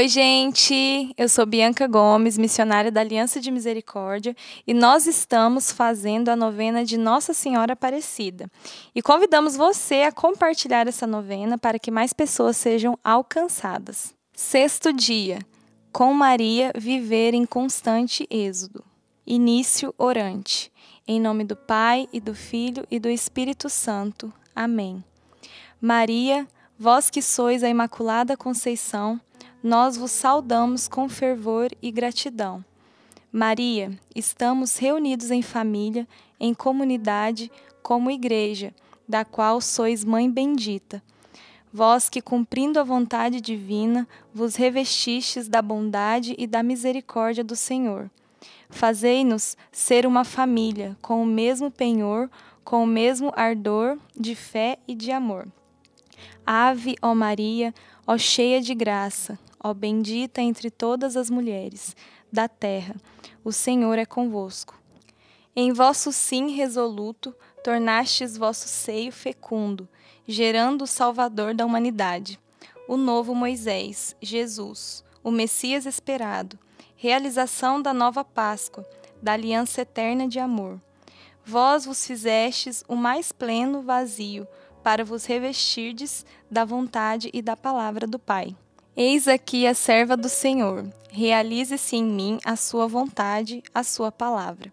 Oi, gente! Eu sou Bianca Gomes, missionária da Aliança de Misericórdia, e nós estamos fazendo a novena de Nossa Senhora Aparecida. E convidamos você a compartilhar essa novena para que mais pessoas sejam alcançadas. Sexto dia: Com Maria viver em constante êxodo. Início orante. Em nome do Pai, e do Filho e do Espírito Santo. Amém. Maria, vós que sois a Imaculada Conceição, nós vos saudamos com fervor e gratidão. Maria, estamos reunidos em família, em comunidade, como igreja, da qual sois mãe bendita. Vós que, cumprindo a vontade divina, vos revestistes da bondade e da misericórdia do Senhor. Fazei-nos ser uma família, com o mesmo penhor, com o mesmo ardor de fé e de amor. Ave, ó Maria, ó cheia de graça, ó bendita entre todas as mulheres da terra, o Senhor é convosco. Em vosso sim resoluto, tornastes vosso seio fecundo, gerando o Salvador da humanidade, o novo Moisés, Jesus, o Messias esperado, realização da nova Páscoa, da aliança eterna de amor. Vós vos fizestes o mais pleno vazio, para vos revestirdes da vontade e da palavra do Pai. Eis aqui a serva do Senhor, realize-se em mim a sua vontade, a sua palavra.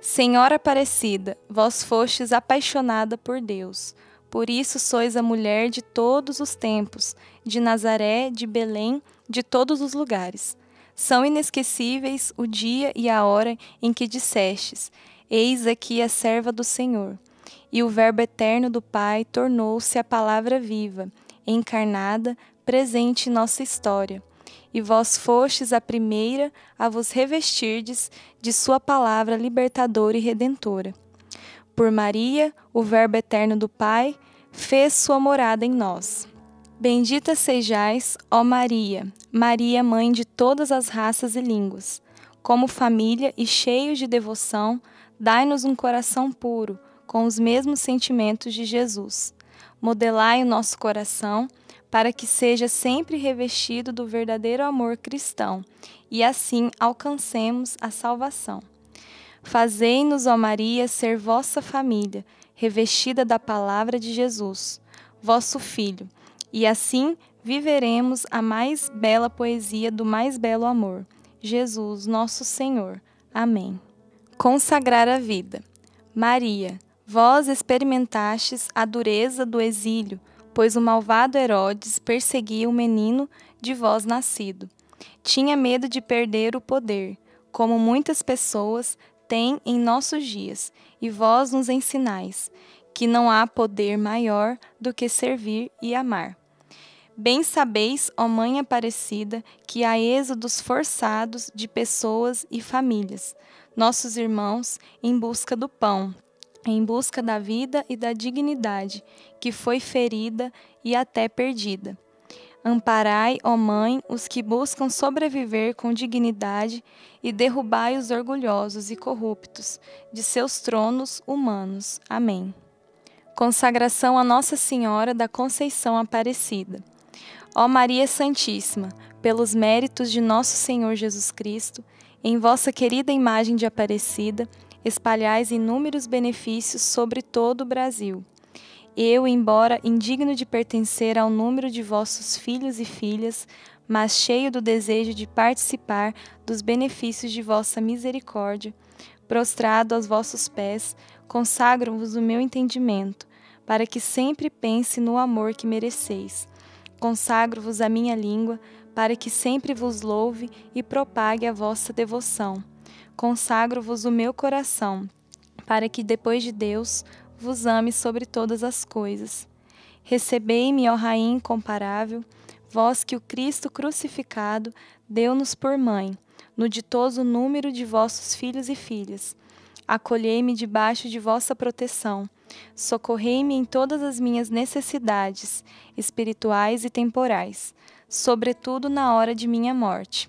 Senhora Aparecida, vós fostes apaixonada por Deus, por isso sois a mulher de todos os tempos, de Nazaré, de Belém, de todos os lugares. São inesquecíveis o dia e a hora em que dissestes: Eis aqui a serva do Senhor. E o Verbo eterno do Pai tornou-se a palavra viva, encarnada, presente em nossa história. E vós fostes a primeira a vos revestirdes de Sua palavra libertadora e redentora. Por Maria, o Verbo eterno do Pai, fez sua morada em nós. Bendita sejais, ó Maria, Maria, mãe de todas as raças e línguas. Como família e cheios de devoção, dai-nos um coração puro, com os mesmos sentimentos de Jesus. Modelai o nosso coração para que seja sempre revestido do verdadeiro amor cristão e assim alcancemos a salvação. Fazei-nos, ó Maria, ser vossa família, revestida da palavra de Jesus, vosso Filho, e assim viveremos a mais bela poesia do mais belo amor, Jesus, nosso Senhor. Amém. Consagrar a vida. Maria, vós experimentastes a dureza do exílio pois o malvado Herodes perseguia o menino de vós nascido. Tinha medo de perder o poder, como muitas pessoas têm em nossos dias, e vós nos ensinais que não há poder maior do que servir e amar. Bem sabeis, ó Mãe Aparecida, que há êxodos forçados de pessoas e famílias, nossos irmãos, em busca do pão, em busca da vida e da dignidade, que foi ferida e até perdida. Amparai, ó Mãe, os que buscam sobreviver com dignidade e derrubai os orgulhosos e corruptos de seus tronos humanos. Amém. Consagração a Nossa Senhora da Conceição Aparecida. Ó Maria Santíssima, pelos méritos de nosso Senhor Jesus Cristo, em vossa querida imagem de Aparecida, espalhais inúmeros benefícios sobre todo o Brasil. Eu, embora indigno de pertencer ao número de vossos filhos e filhas, mas cheio do desejo de participar dos benefícios de vossa misericórdia, prostrado aos vossos pés, consagro-vos o meu entendimento, para que sempre pense no amor que mereceis. Consagro-vos a minha língua, para que sempre vos louve e propague a vossa devoção consagro-vos o meu coração, para que depois de Deus vos ame sobre todas as coisas. Recebei-me, ó Rainha incomparável, vós que o Cristo crucificado deu-nos por mãe, no ditoso número de vossos filhos e filhas. Acolhei-me debaixo de vossa proteção. Socorrei-me em todas as minhas necessidades, espirituais e temporais, sobretudo na hora de minha morte.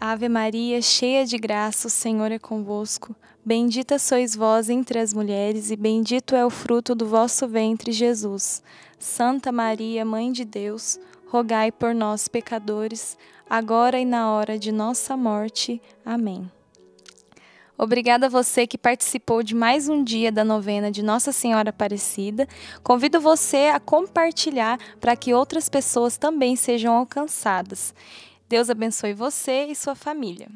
Ave Maria, cheia de graça, o Senhor é convosco. Bendita sois vós entre as mulheres, e bendito é o fruto do vosso ventre, Jesus. Santa Maria, Mãe de Deus, rogai por nós, pecadores, agora e na hora de nossa morte. Amém. Obrigada a você que participou de mais um dia da novena de Nossa Senhora Aparecida. Convido você a compartilhar para que outras pessoas também sejam alcançadas. Deus abençoe você e sua família.